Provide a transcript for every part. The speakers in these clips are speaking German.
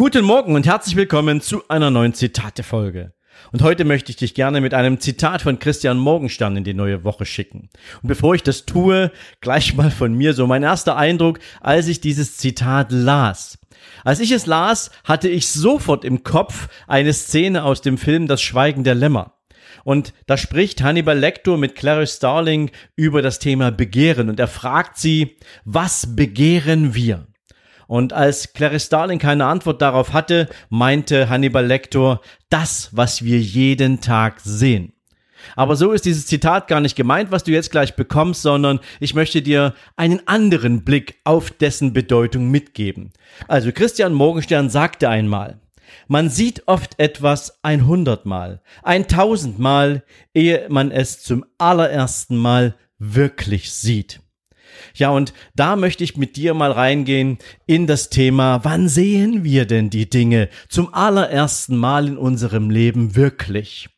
Guten Morgen und herzlich willkommen zu einer neuen Zitate-Folge. Und heute möchte ich dich gerne mit einem Zitat von Christian Morgenstern in die neue Woche schicken. Und bevor ich das tue, gleich mal von mir so mein erster Eindruck, als ich dieses Zitat las. Als ich es las, hatte ich sofort im Kopf eine Szene aus dem Film Das Schweigen der Lämmer. Und da spricht Hannibal Lecter mit Clarice Starling über das Thema Begehren und er fragt sie, was begehren wir? Und als Clarice Starling keine Antwort darauf hatte, meinte Hannibal Lecter, das, was wir jeden Tag sehen. Aber so ist dieses Zitat gar nicht gemeint, was du jetzt gleich bekommst, sondern ich möchte dir einen anderen Blick auf dessen Bedeutung mitgeben. Also Christian Morgenstern sagte einmal, man sieht oft etwas ein hundertmal, ein tausendmal, ehe man es zum allerersten Mal wirklich sieht. Ja, und da möchte ich mit dir mal reingehen in das Thema, wann sehen wir denn die Dinge zum allerersten Mal in unserem Leben wirklich?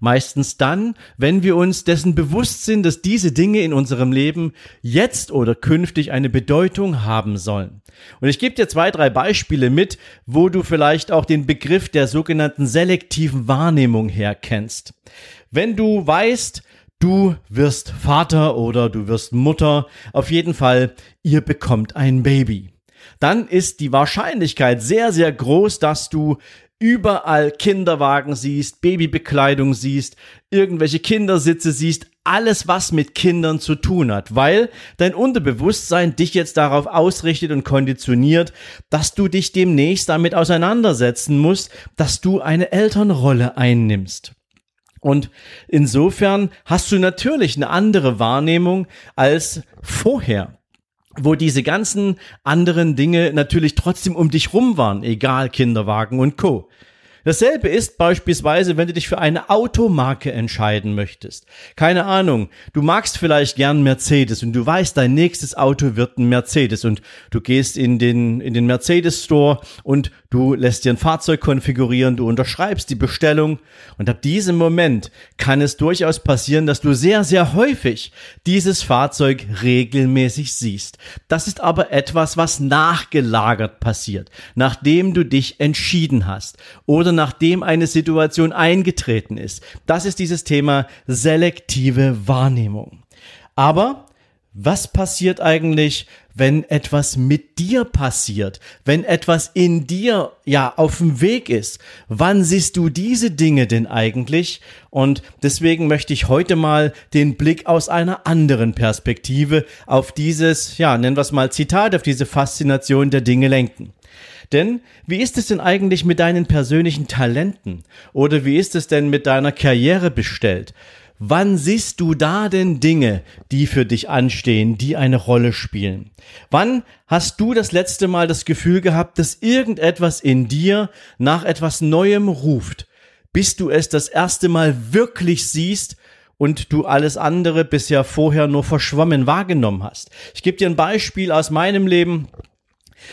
Meistens dann, wenn wir uns dessen bewusst sind, dass diese Dinge in unserem Leben jetzt oder künftig eine Bedeutung haben sollen. Und ich gebe dir zwei, drei Beispiele mit, wo du vielleicht auch den Begriff der sogenannten selektiven Wahrnehmung herkennst. Wenn du weißt, Du wirst Vater oder du wirst Mutter. Auf jeden Fall, ihr bekommt ein Baby. Dann ist die Wahrscheinlichkeit sehr, sehr groß, dass du überall Kinderwagen siehst, Babybekleidung siehst, irgendwelche Kindersitze siehst, alles was mit Kindern zu tun hat, weil dein Unterbewusstsein dich jetzt darauf ausrichtet und konditioniert, dass du dich demnächst damit auseinandersetzen musst, dass du eine Elternrolle einnimmst. Und insofern hast du natürlich eine andere Wahrnehmung als vorher wo diese ganzen anderen Dinge natürlich trotzdem um dich rum waren, egal Kinderwagen und Co. Dasselbe ist beispielsweise, wenn du dich für eine Automarke entscheiden möchtest. Keine Ahnung, du magst vielleicht gern Mercedes und du weißt, dein nächstes Auto wird ein Mercedes und du gehst in den, in den Mercedes Store und du lässt dir ein Fahrzeug konfigurieren, du unterschreibst die Bestellung und ab diesem Moment kann es durchaus passieren, dass du sehr, sehr häufig dieses Fahrzeug regelmäßig siehst. Das ist aber etwas, was nachgelagert passiert, nachdem du dich entschieden hast oder nachdem eine Situation eingetreten ist. Das ist dieses Thema selektive Wahrnehmung. Aber was passiert eigentlich, wenn etwas mit dir passiert, wenn etwas in dir ja auf dem Weg ist? Wann siehst du diese Dinge denn eigentlich? Und deswegen möchte ich heute mal den Blick aus einer anderen Perspektive auf dieses, ja, nennen wir es mal Zitat, auf diese Faszination der Dinge lenken. Denn wie ist es denn eigentlich mit deinen persönlichen Talenten? Oder wie ist es denn mit deiner Karriere bestellt? Wann siehst du da denn Dinge, die für dich anstehen, die eine Rolle spielen? Wann hast du das letzte Mal das Gefühl gehabt, dass irgendetwas in dir nach etwas Neuem ruft, bis du es das erste Mal wirklich siehst und du alles andere bisher vorher nur verschwommen wahrgenommen hast? Ich gebe dir ein Beispiel aus meinem Leben.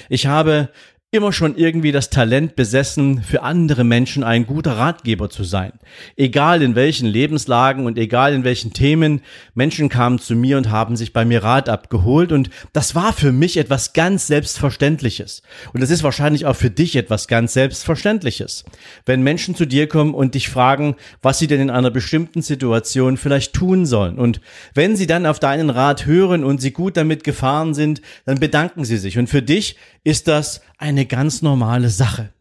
Ich habe immer schon irgendwie das Talent besessen, für andere Menschen ein guter Ratgeber zu sein. Egal in welchen Lebenslagen und egal in welchen Themen, Menschen kamen zu mir und haben sich bei mir Rat abgeholt und das war für mich etwas ganz Selbstverständliches. Und das ist wahrscheinlich auch für dich etwas ganz Selbstverständliches. Wenn Menschen zu dir kommen und dich fragen, was sie denn in einer bestimmten Situation vielleicht tun sollen. Und wenn sie dann auf deinen Rat hören und sie gut damit gefahren sind, dann bedanken sie sich. Und für dich ist das eine ganz normale Sache.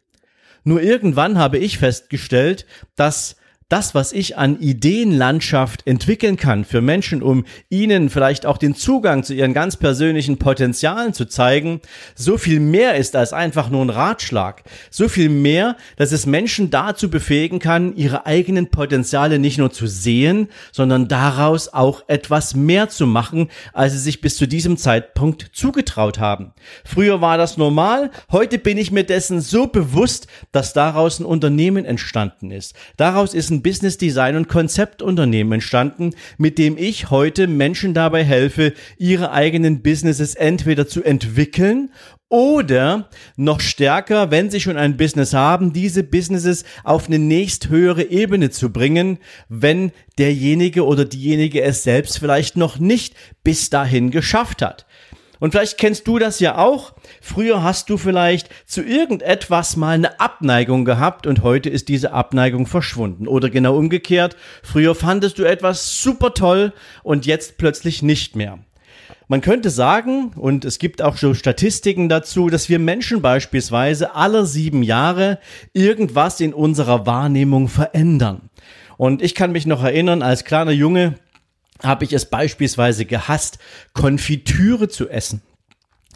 Nur irgendwann habe ich festgestellt, dass das, was ich an Ideenlandschaft entwickeln kann für Menschen, um ihnen vielleicht auch den Zugang zu ihren ganz persönlichen Potenzialen zu zeigen, so viel mehr ist als einfach nur ein Ratschlag. So viel mehr, dass es Menschen dazu befähigen kann, ihre eigenen Potenziale nicht nur zu sehen, sondern daraus auch etwas mehr zu machen, als sie sich bis zu diesem Zeitpunkt zugetraut haben. Früher war das normal, heute bin ich mir dessen so bewusst, dass daraus ein Unternehmen entstanden ist. Daraus ist ein Business Design und Konzeptunternehmen entstanden, mit dem ich heute Menschen dabei helfe, ihre eigenen Businesses entweder zu entwickeln oder noch stärker, wenn sie schon ein Business haben, diese Businesses auf eine nächsthöhere Ebene zu bringen, wenn derjenige oder diejenige es selbst vielleicht noch nicht bis dahin geschafft hat. Und vielleicht kennst du das ja auch. Früher hast du vielleicht zu irgendetwas mal eine Abneigung gehabt und heute ist diese Abneigung verschwunden. Oder genau umgekehrt. Früher fandest du etwas super toll und jetzt plötzlich nicht mehr. Man könnte sagen, und es gibt auch so Statistiken dazu, dass wir Menschen beispielsweise alle sieben Jahre irgendwas in unserer Wahrnehmung verändern. Und ich kann mich noch erinnern, als kleiner Junge, habe ich es beispielsweise gehasst, Konfitüre zu essen.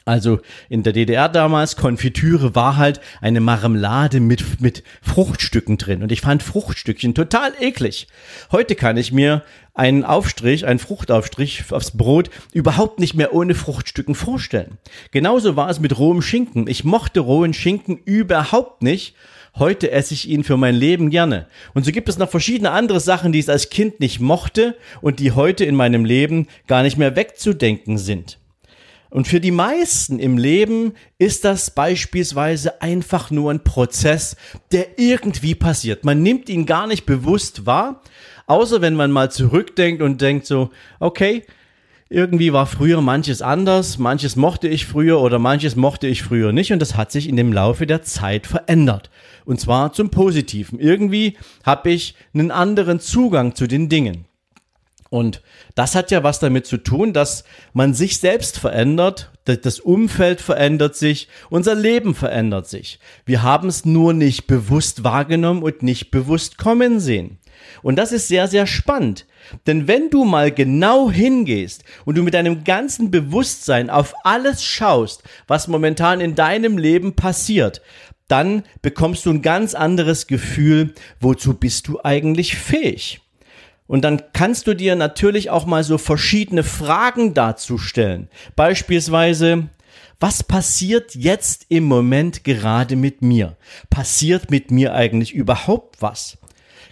Also in der DDR damals, Konfitüre war halt eine Marmelade mit, mit Fruchtstücken drin. Und ich fand Fruchtstückchen total eklig. Heute kann ich mir einen Aufstrich, einen Fruchtaufstrich aufs Brot überhaupt nicht mehr ohne Fruchtstücken vorstellen. Genauso war es mit rohem Schinken. Ich mochte rohen Schinken überhaupt nicht. Heute esse ich ihn für mein Leben gerne. Und so gibt es noch verschiedene andere Sachen, die ich als Kind nicht mochte und die heute in meinem Leben gar nicht mehr wegzudenken sind. Und für die meisten im Leben ist das beispielsweise einfach nur ein Prozess, der irgendwie passiert. Man nimmt ihn gar nicht bewusst wahr, außer wenn man mal zurückdenkt und denkt so, okay, irgendwie war früher manches anders, manches mochte ich früher oder manches mochte ich früher nicht und das hat sich in dem Laufe der Zeit verändert. Und zwar zum Positiven. Irgendwie habe ich einen anderen Zugang zu den Dingen. Und das hat ja was damit zu tun, dass man sich selbst verändert, das Umfeld verändert sich, unser Leben verändert sich. Wir haben es nur nicht bewusst wahrgenommen und nicht bewusst kommen sehen. Und das ist sehr, sehr spannend. Denn wenn du mal genau hingehst und du mit deinem ganzen Bewusstsein auf alles schaust, was momentan in deinem Leben passiert, dann bekommst du ein ganz anderes Gefühl, wozu bist du eigentlich fähig. Und dann kannst du dir natürlich auch mal so verschiedene Fragen dazu stellen. Beispielsweise, was passiert jetzt im Moment gerade mit mir? Passiert mit mir eigentlich überhaupt was?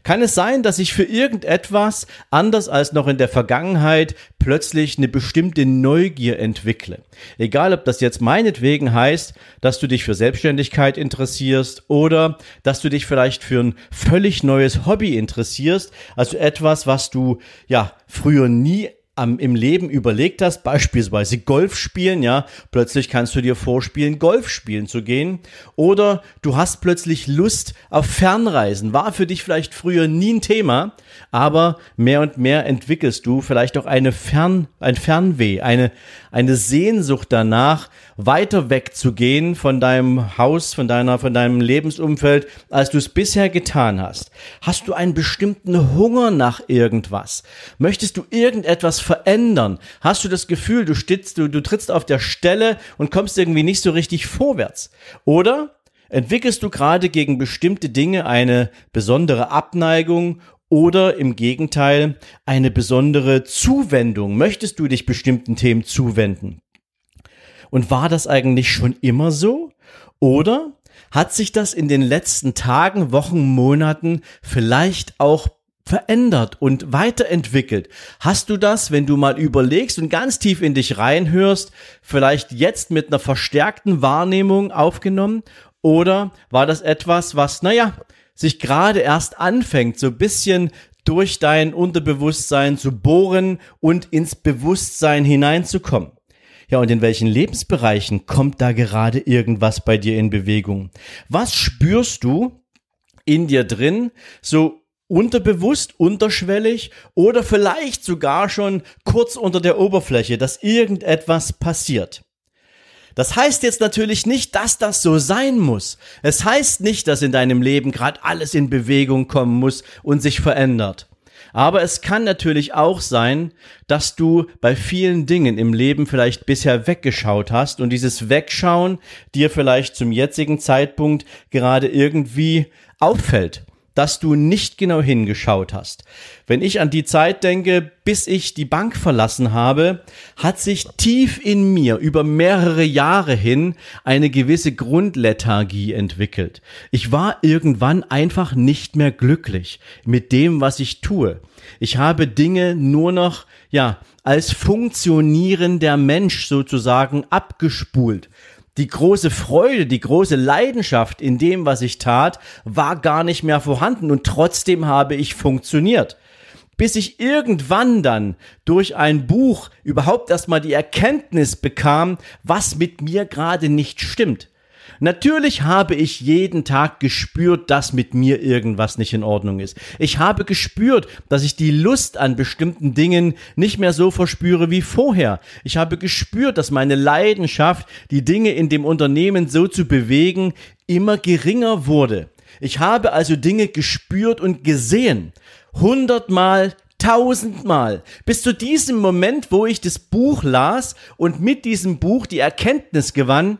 Kann es sein, dass ich für irgendetwas, anders als noch in der Vergangenheit, plötzlich eine bestimmte Neugier entwickle? Egal, ob das jetzt meinetwegen heißt, dass du dich für Selbstständigkeit interessierst oder dass du dich vielleicht für ein völlig neues Hobby interessierst, also etwas, was du ja früher nie am, im Leben überlegt hast, beispielsweise Golf spielen, ja, plötzlich kannst du dir vorspielen, Golf spielen zu gehen. Oder du hast plötzlich Lust auf Fernreisen. War für dich vielleicht früher nie ein Thema, aber mehr und mehr entwickelst du vielleicht auch eine Fern, ein Fernweh, eine, eine Sehnsucht danach, weiter wegzugehen von deinem Haus, von deiner, von deinem Lebensumfeld, als du es bisher getan hast? Hast du einen bestimmten Hunger nach irgendwas? Möchtest du irgendetwas verändern? Hast du das Gefühl, du, stitzt, du, du trittst auf der Stelle und kommst irgendwie nicht so richtig vorwärts? Oder entwickelst du gerade gegen bestimmte Dinge eine besondere Abneigung oder im Gegenteil eine besondere Zuwendung? Möchtest du dich bestimmten Themen zuwenden? Und war das eigentlich schon immer so? Oder hat sich das in den letzten Tagen, Wochen, Monaten vielleicht auch verändert und weiterentwickelt? Hast du das, wenn du mal überlegst und ganz tief in dich reinhörst, vielleicht jetzt mit einer verstärkten Wahrnehmung aufgenommen? Oder war das etwas, was, naja, sich gerade erst anfängt, so ein bisschen durch dein Unterbewusstsein zu bohren und ins Bewusstsein hineinzukommen? Ja, und in welchen Lebensbereichen kommt da gerade irgendwas bei dir in Bewegung? Was spürst du in dir drin, so unterbewusst, unterschwellig oder vielleicht sogar schon kurz unter der Oberfläche, dass irgendetwas passiert? Das heißt jetzt natürlich nicht, dass das so sein muss. Es heißt nicht, dass in deinem Leben gerade alles in Bewegung kommen muss und sich verändert. Aber es kann natürlich auch sein, dass du bei vielen Dingen im Leben vielleicht bisher weggeschaut hast und dieses Wegschauen dir vielleicht zum jetzigen Zeitpunkt gerade irgendwie auffällt dass du nicht genau hingeschaut hast. Wenn ich an die Zeit denke, bis ich die Bank verlassen habe, hat sich tief in mir über mehrere Jahre hin eine gewisse Grundlethargie entwickelt. Ich war irgendwann einfach nicht mehr glücklich mit dem, was ich tue. Ich habe Dinge nur noch, ja, als funktionierender Mensch sozusagen abgespult die große Freude, die große Leidenschaft in dem, was ich tat, war gar nicht mehr vorhanden und trotzdem habe ich funktioniert. Bis ich irgendwann dann durch ein Buch überhaupt erstmal die Erkenntnis bekam, was mit mir gerade nicht stimmt. Natürlich habe ich jeden Tag gespürt, dass mit mir irgendwas nicht in Ordnung ist. Ich habe gespürt, dass ich die Lust an bestimmten Dingen nicht mehr so verspüre wie vorher. Ich habe gespürt, dass meine Leidenschaft, die Dinge in dem Unternehmen so zu bewegen, immer geringer wurde. Ich habe also Dinge gespürt und gesehen. Hundertmal, tausendmal. Bis zu diesem Moment, wo ich das Buch las und mit diesem Buch die Erkenntnis gewann,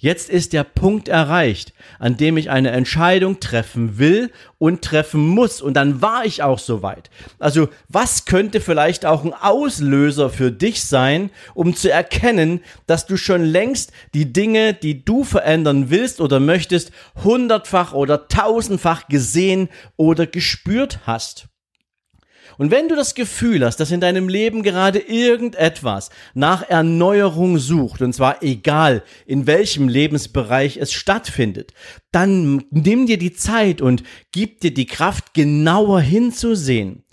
Jetzt ist der Punkt erreicht, an dem ich eine Entscheidung treffen will und treffen muss. Und dann war ich auch soweit. Also was könnte vielleicht auch ein Auslöser für dich sein, um zu erkennen, dass du schon längst die Dinge, die du verändern willst oder möchtest, hundertfach oder tausendfach gesehen oder gespürt hast? Und wenn du das Gefühl hast, dass in deinem Leben gerade irgendetwas nach Erneuerung sucht, und zwar egal in welchem Lebensbereich es stattfindet, dann nimm dir die Zeit und gib dir die Kraft, genauer hinzusehen.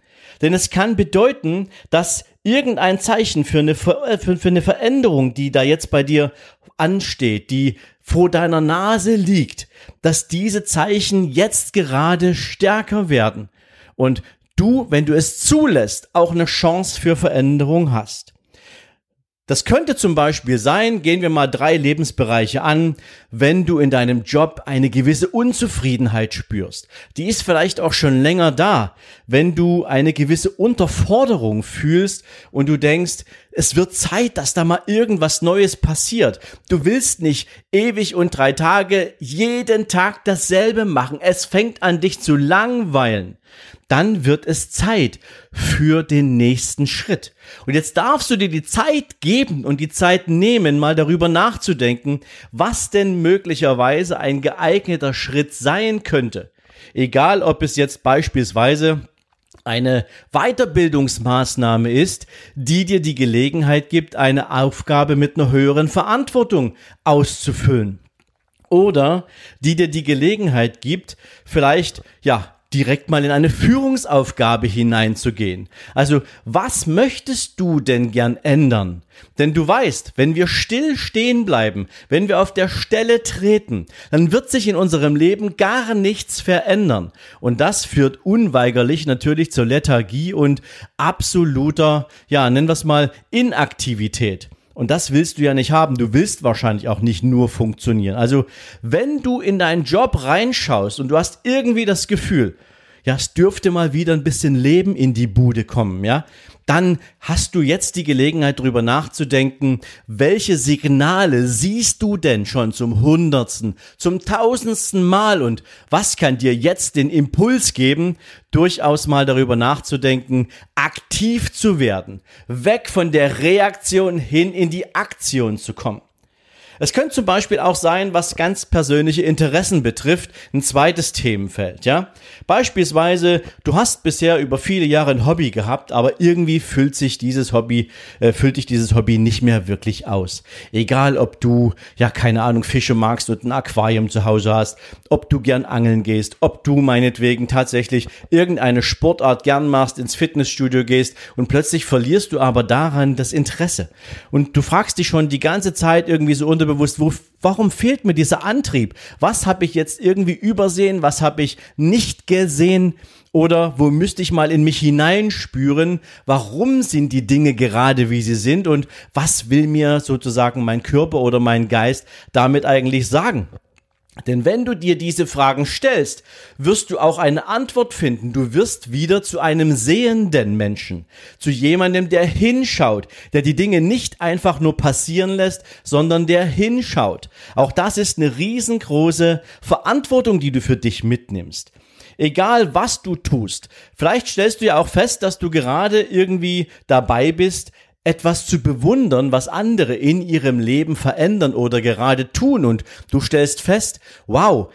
Denn es kann bedeuten, dass irgendein Zeichen für eine, für, für eine Veränderung, die da jetzt bei dir ansteht, die vor deiner Nase liegt, dass diese Zeichen jetzt gerade stärker werden. Und du, wenn du es zulässt, auch eine Chance für Veränderung hast. Das könnte zum Beispiel sein, gehen wir mal drei Lebensbereiche an, wenn du in deinem Job eine gewisse Unzufriedenheit spürst. Die ist vielleicht auch schon länger da, wenn du eine gewisse Unterforderung fühlst und du denkst, es wird Zeit, dass da mal irgendwas Neues passiert. Du willst nicht ewig und drei Tage jeden Tag dasselbe machen. Es fängt an dich zu langweilen dann wird es Zeit für den nächsten Schritt. Und jetzt darfst du dir die Zeit geben und die Zeit nehmen, mal darüber nachzudenken, was denn möglicherweise ein geeigneter Schritt sein könnte. Egal, ob es jetzt beispielsweise eine Weiterbildungsmaßnahme ist, die dir die Gelegenheit gibt, eine Aufgabe mit einer höheren Verantwortung auszufüllen. Oder die dir die Gelegenheit gibt, vielleicht, ja, direkt mal in eine Führungsaufgabe hineinzugehen. Also, was möchtest du denn gern ändern? Denn du weißt, wenn wir still stehen bleiben, wenn wir auf der Stelle treten, dann wird sich in unserem Leben gar nichts verändern. Und das führt unweigerlich natürlich zur Lethargie und absoluter, ja, nennen wir es mal, Inaktivität. Und das willst du ja nicht haben. Du willst wahrscheinlich auch nicht nur funktionieren. Also, wenn du in deinen Job reinschaust und du hast irgendwie das Gefühl, ja, es dürfte mal wieder ein bisschen Leben in die Bude kommen, ja, dann hast du jetzt die Gelegenheit darüber nachzudenken, welche Signale siehst du denn schon zum hundertsten, zum tausendsten Mal und was kann dir jetzt den Impuls geben, durchaus mal darüber nachzudenken, aktiv zu werden, weg von der Reaktion hin in die Aktion zu kommen. Es könnte zum Beispiel auch sein, was ganz persönliche Interessen betrifft, ein zweites Themenfeld, ja. Beispielsweise, du hast bisher über viele Jahre ein Hobby gehabt, aber irgendwie füllt sich dieses Hobby, äh, füllt dich dieses Hobby nicht mehr wirklich aus. Egal, ob du, ja, keine Ahnung, Fische magst und ein Aquarium zu Hause hast, ob du gern angeln gehst, ob du meinetwegen tatsächlich irgendeine Sportart gern machst, ins Fitnessstudio gehst und plötzlich verlierst du aber daran das Interesse. Und du fragst dich schon die ganze Zeit irgendwie so unter unterbewusst, wo, warum fehlt mir dieser Antrieb? Was habe ich jetzt irgendwie übersehen? Was habe ich nicht gesehen? Oder wo müsste ich mal in mich hineinspüren, warum sind die Dinge gerade wie sie sind und was will mir sozusagen mein Körper oder mein Geist damit eigentlich sagen? Denn wenn du dir diese Fragen stellst, wirst du auch eine Antwort finden. Du wirst wieder zu einem sehenden Menschen, zu jemandem, der hinschaut, der die Dinge nicht einfach nur passieren lässt, sondern der hinschaut. Auch das ist eine riesengroße Verantwortung, die du für dich mitnimmst. Egal was du tust, vielleicht stellst du ja auch fest, dass du gerade irgendwie dabei bist, etwas zu bewundern, was andere in ihrem Leben verändern oder gerade tun. Und du stellst fest, wow,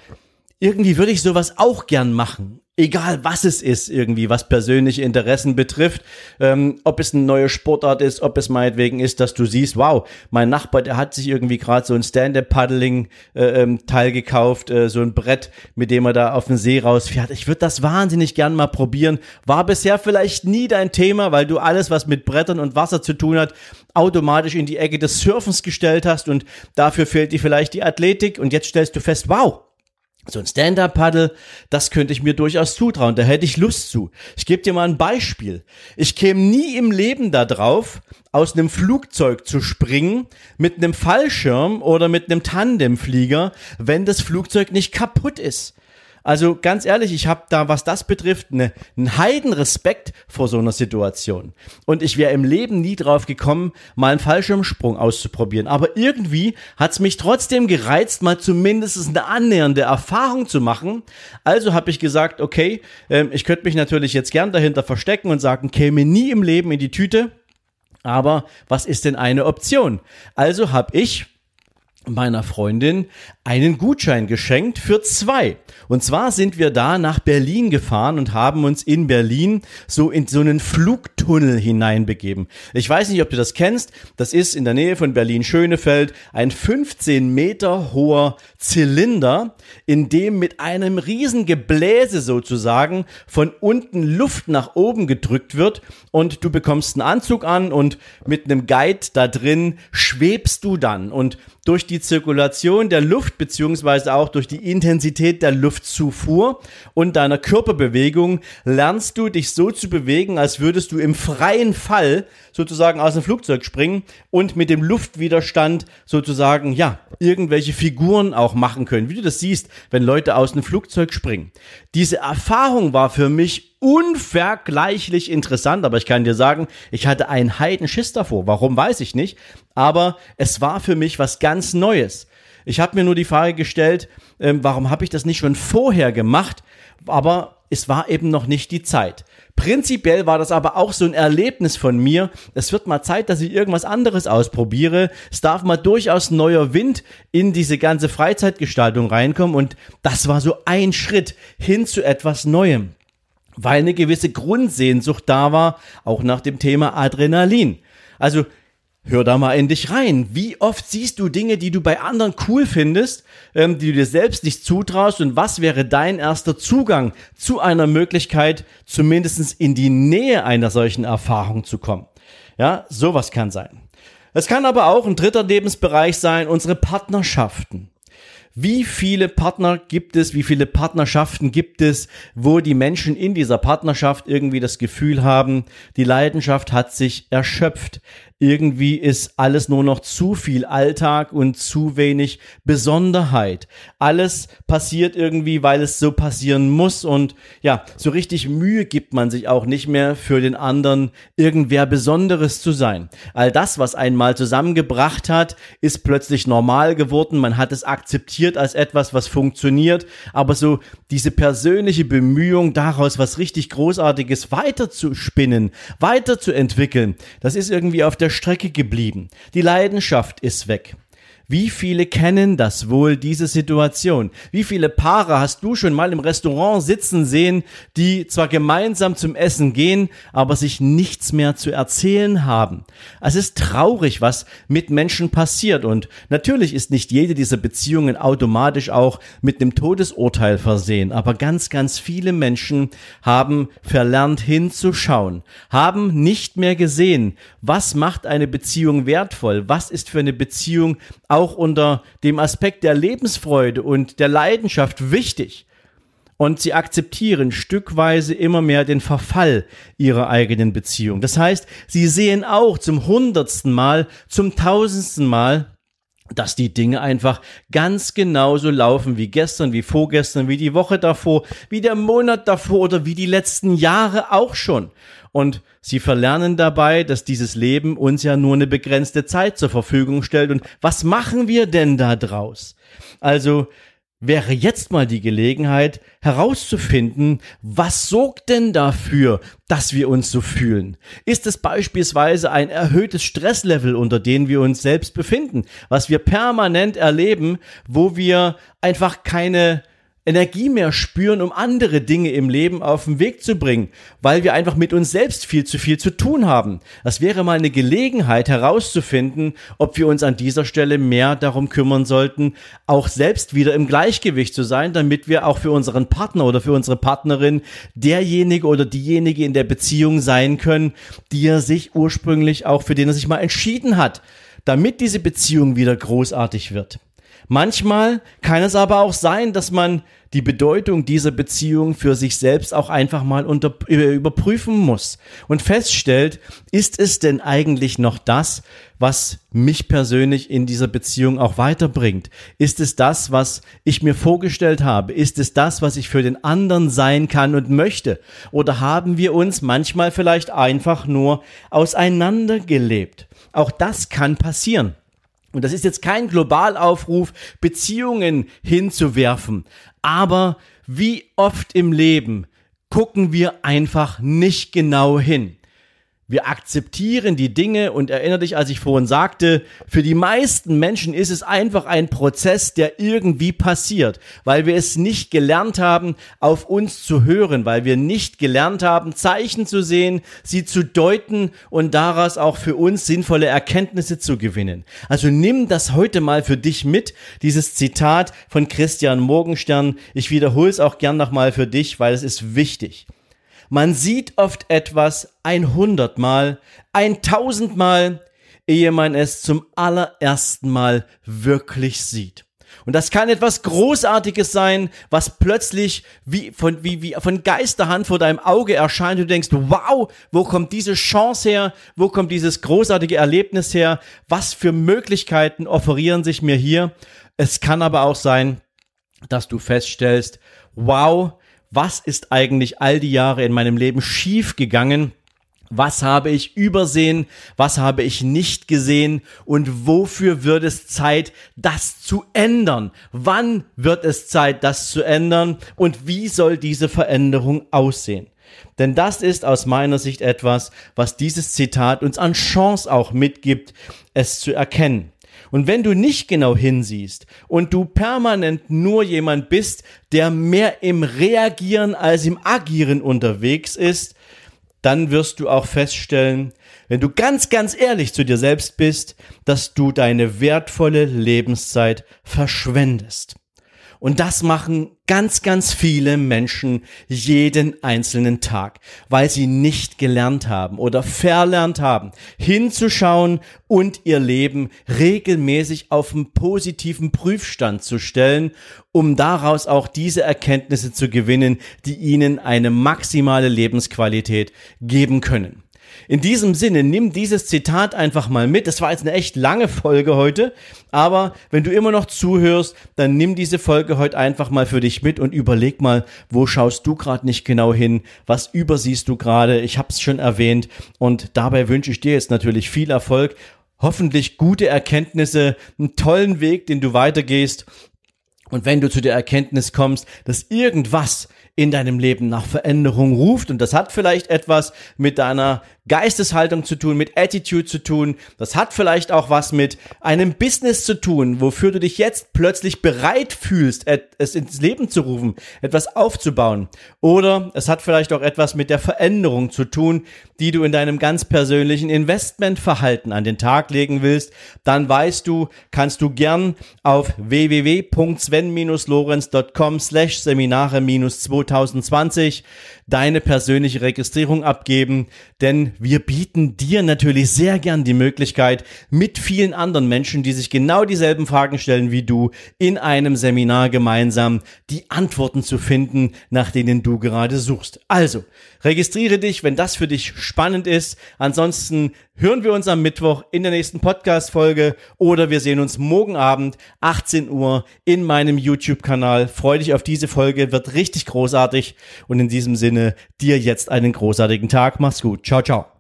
irgendwie würde ich sowas auch gern machen egal was es ist, irgendwie, was persönliche Interessen betrifft, ähm, ob es eine neue Sportart ist, ob es meinetwegen ist, dass du siehst, wow, mein Nachbar, der hat sich irgendwie gerade so ein Stand-Up-Paddling-Teil äh, ähm, gekauft, äh, so ein Brett, mit dem er da auf den See rausfährt. Ich würde das wahnsinnig gern mal probieren. War bisher vielleicht nie dein Thema, weil du alles, was mit Brettern und Wasser zu tun hat, automatisch in die Ecke des Surfens gestellt hast und dafür fehlt dir vielleicht die Athletik und jetzt stellst du fest, wow, so ein Stand-Up-Paddle, das könnte ich mir durchaus zutrauen, da hätte ich Lust zu. Ich gebe dir mal ein Beispiel. Ich käme nie im Leben da drauf, aus einem Flugzeug zu springen, mit einem Fallschirm oder mit einem Tandemflieger, wenn das Flugzeug nicht kaputt ist. Also ganz ehrlich, ich habe da, was das betrifft, ne, einen Heidenrespekt vor so einer Situation. Und ich wäre im Leben nie drauf gekommen, mal einen Fallschirmsprung auszuprobieren. Aber irgendwie hat's mich trotzdem gereizt, mal zumindest eine annähernde Erfahrung zu machen. Also habe ich gesagt, okay, äh, ich könnte mich natürlich jetzt gern dahinter verstecken und sagen, käme nie im Leben in die Tüte. Aber was ist denn eine Option? Also habe ich meiner Freundin einen Gutschein geschenkt für zwei. Und zwar sind wir da nach Berlin gefahren und haben uns in Berlin so in so einen Flugtunnel hineinbegeben. Ich weiß nicht, ob du das kennst. Das ist in der Nähe von Berlin-Schönefeld ein 15 Meter hoher Zylinder, in dem mit einem riesen Gebläse sozusagen von unten Luft nach oben gedrückt wird und du bekommst einen Anzug an und mit einem Guide da drin schwebst du dann und durch die Zirkulation der Luft beziehungsweise auch durch die Intensität der Luftzufuhr und deiner Körperbewegung lernst du dich so zu bewegen, als würdest du im freien Fall sozusagen aus dem Flugzeug springen und mit dem Luftwiderstand sozusagen, ja, irgendwelche Figuren auch machen können. Wie du das siehst, wenn Leute aus dem Flugzeug springen. Diese Erfahrung war für mich unvergleichlich interessant, aber ich kann dir sagen, ich hatte einen Heidenschiss davor. Warum weiß ich nicht, aber es war für mich was ganz Neues. Ich habe mir nur die Frage gestellt, ähm, warum habe ich das nicht schon vorher gemacht? Aber es war eben noch nicht die Zeit. Prinzipiell war das aber auch so ein Erlebnis von mir. Es wird mal Zeit, dass ich irgendwas anderes ausprobiere. Es darf mal durchaus neuer Wind in diese ganze Freizeitgestaltung reinkommen. Und das war so ein Schritt hin zu etwas Neuem. Weil eine gewisse Grundsehnsucht da war, auch nach dem Thema Adrenalin. Also Hör da mal in dich rein. Wie oft siehst du Dinge, die du bei anderen cool findest, ähm, die du dir selbst nicht zutraust und was wäre dein erster Zugang zu einer Möglichkeit, zumindest in die Nähe einer solchen Erfahrung zu kommen? Ja, sowas kann sein. Es kann aber auch ein dritter Lebensbereich sein, unsere Partnerschaften. Wie viele Partner gibt es, wie viele Partnerschaften gibt es, wo die Menschen in dieser Partnerschaft irgendwie das Gefühl haben, die Leidenschaft hat sich erschöpft irgendwie ist alles nur noch zu viel Alltag und zu wenig Besonderheit. Alles passiert irgendwie, weil es so passieren muss und ja, so richtig Mühe gibt man sich auch nicht mehr für den anderen irgendwer Besonderes zu sein. All das, was einmal zusammengebracht hat, ist plötzlich normal geworden. Man hat es akzeptiert als etwas, was funktioniert, aber so diese persönliche Bemühung daraus was richtig Großartiges weiterzuspinnen, weiterzuentwickeln, das ist irgendwie auf der Strecke geblieben. Die Leidenschaft ist weg. Wie viele kennen das wohl, diese Situation? Wie viele Paare hast du schon mal im Restaurant sitzen sehen, die zwar gemeinsam zum Essen gehen, aber sich nichts mehr zu erzählen haben? Es ist traurig, was mit Menschen passiert und natürlich ist nicht jede dieser Beziehungen automatisch auch mit einem Todesurteil versehen, aber ganz, ganz viele Menschen haben verlernt hinzuschauen, haben nicht mehr gesehen, was macht eine Beziehung wertvoll, was ist für eine Beziehung unter dem Aspekt der Lebensfreude und der Leidenschaft wichtig. und sie akzeptieren stückweise immer mehr den Verfall ihrer eigenen Beziehung. Das heißt, sie sehen auch zum hundertsten Mal, zum tausendsten Mal, dass die Dinge einfach ganz genauso laufen wie gestern, wie vorgestern, wie die Woche davor, wie der Monat davor oder wie die letzten Jahre auch schon. Und sie verlernen dabei, dass dieses Leben uns ja nur eine begrenzte Zeit zur Verfügung stellt. Und was machen wir denn da draus? Also, wäre jetzt mal die Gelegenheit herauszufinden, was sorgt denn dafür, dass wir uns so fühlen? Ist es beispielsweise ein erhöhtes Stresslevel, unter dem wir uns selbst befinden, was wir permanent erleben, wo wir einfach keine Energie mehr spüren, um andere Dinge im Leben auf den Weg zu bringen, weil wir einfach mit uns selbst viel zu viel zu tun haben. Das wäre mal eine Gelegenheit herauszufinden, ob wir uns an dieser Stelle mehr darum kümmern sollten, auch selbst wieder im Gleichgewicht zu sein, damit wir auch für unseren Partner oder für unsere Partnerin derjenige oder diejenige in der Beziehung sein können, die er sich ursprünglich auch für den er sich mal entschieden hat, damit diese Beziehung wieder großartig wird. Manchmal kann es aber auch sein, dass man die Bedeutung dieser Beziehung für sich selbst auch einfach mal unter, überprüfen muss und feststellt, ist es denn eigentlich noch das, was mich persönlich in dieser Beziehung auch weiterbringt? Ist es das, was ich mir vorgestellt habe? Ist es das, was ich für den anderen sein kann und möchte? Oder haben wir uns manchmal vielleicht einfach nur auseinandergelebt? Auch das kann passieren. Und das ist jetzt kein Globalaufruf, Beziehungen hinzuwerfen. Aber wie oft im Leben gucken wir einfach nicht genau hin. Wir akzeptieren die Dinge und erinnere dich, als ich vorhin sagte, für die meisten Menschen ist es einfach ein Prozess, der irgendwie passiert, weil wir es nicht gelernt haben, auf uns zu hören, weil wir nicht gelernt haben, Zeichen zu sehen, sie zu deuten und daraus auch für uns sinnvolle Erkenntnisse zu gewinnen. Also nimm das heute mal für dich mit, dieses Zitat von Christian Morgenstern. Ich wiederhole es auch gern nochmal für dich, weil es ist wichtig. Man sieht oft etwas ein hundertmal, ein tausendmal, ehe man es zum allerersten Mal wirklich sieht. Und das kann etwas Großartiges sein, was plötzlich wie von, wie, wie von Geisterhand vor deinem Auge erscheint. Du denkst, wow, wo kommt diese Chance her? Wo kommt dieses großartige Erlebnis her? Was für Möglichkeiten offerieren sich mir hier? Es kann aber auch sein, dass du feststellst, wow, was ist eigentlich all die Jahre in meinem Leben schief gegangen? Was habe ich übersehen? Was habe ich nicht gesehen? Und wofür wird es Zeit, das zu ändern? Wann wird es Zeit, das zu ändern? Und wie soll diese Veränderung aussehen? Denn das ist aus meiner Sicht etwas, was dieses Zitat uns an Chance auch mitgibt, es zu erkennen. Und wenn du nicht genau hinsiehst und du permanent nur jemand bist, der mehr im Reagieren als im Agieren unterwegs ist, dann wirst du auch feststellen, wenn du ganz, ganz ehrlich zu dir selbst bist, dass du deine wertvolle Lebenszeit verschwendest. Und das machen ganz, ganz viele Menschen jeden einzelnen Tag, weil sie nicht gelernt haben oder verlernt haben, hinzuschauen und ihr Leben regelmäßig auf einen positiven Prüfstand zu stellen, um daraus auch diese Erkenntnisse zu gewinnen, die ihnen eine maximale Lebensqualität geben können. In diesem Sinne, nimm dieses Zitat einfach mal mit. Das war jetzt eine echt lange Folge heute, aber wenn du immer noch zuhörst, dann nimm diese Folge heute einfach mal für dich mit und überleg mal, wo schaust du gerade nicht genau hin, was übersiehst du gerade. Ich habe es schon erwähnt und dabei wünsche ich dir jetzt natürlich viel Erfolg hoffentlich gute Erkenntnisse, einen tollen Weg, den du weitergehst. Und wenn du zu der Erkenntnis kommst, dass irgendwas in deinem Leben nach Veränderung ruft. Und das hat vielleicht etwas mit deiner Geisteshaltung zu tun, mit Attitude zu tun. Das hat vielleicht auch was mit einem Business zu tun, wofür du dich jetzt plötzlich bereit fühlst, es ins Leben zu rufen, etwas aufzubauen. Oder es hat vielleicht auch etwas mit der Veränderung zu tun, die du in deinem ganz persönlichen Investmentverhalten an den Tag legen willst. Dann weißt du, kannst du gern auf www.sven-lorenz.com slash Seminare 2020 deine persönliche Registrierung abgeben, denn wir bieten dir natürlich sehr gern die Möglichkeit, mit vielen anderen Menschen, die sich genau dieselben Fragen stellen wie du, in einem Seminar gemeinsam die Antworten zu finden, nach denen du gerade suchst. Also, registriere dich, wenn das für dich spannend ist. Ansonsten hören wir uns am Mittwoch in der nächsten Podcast-Folge oder wir sehen uns morgen Abend 18 Uhr in meinem YouTube-Kanal. Freu dich auf diese Folge, wird richtig großartig und in diesem Sinne dir jetzt einen großartigen Tag. Mach's gut. Ciao, ciao.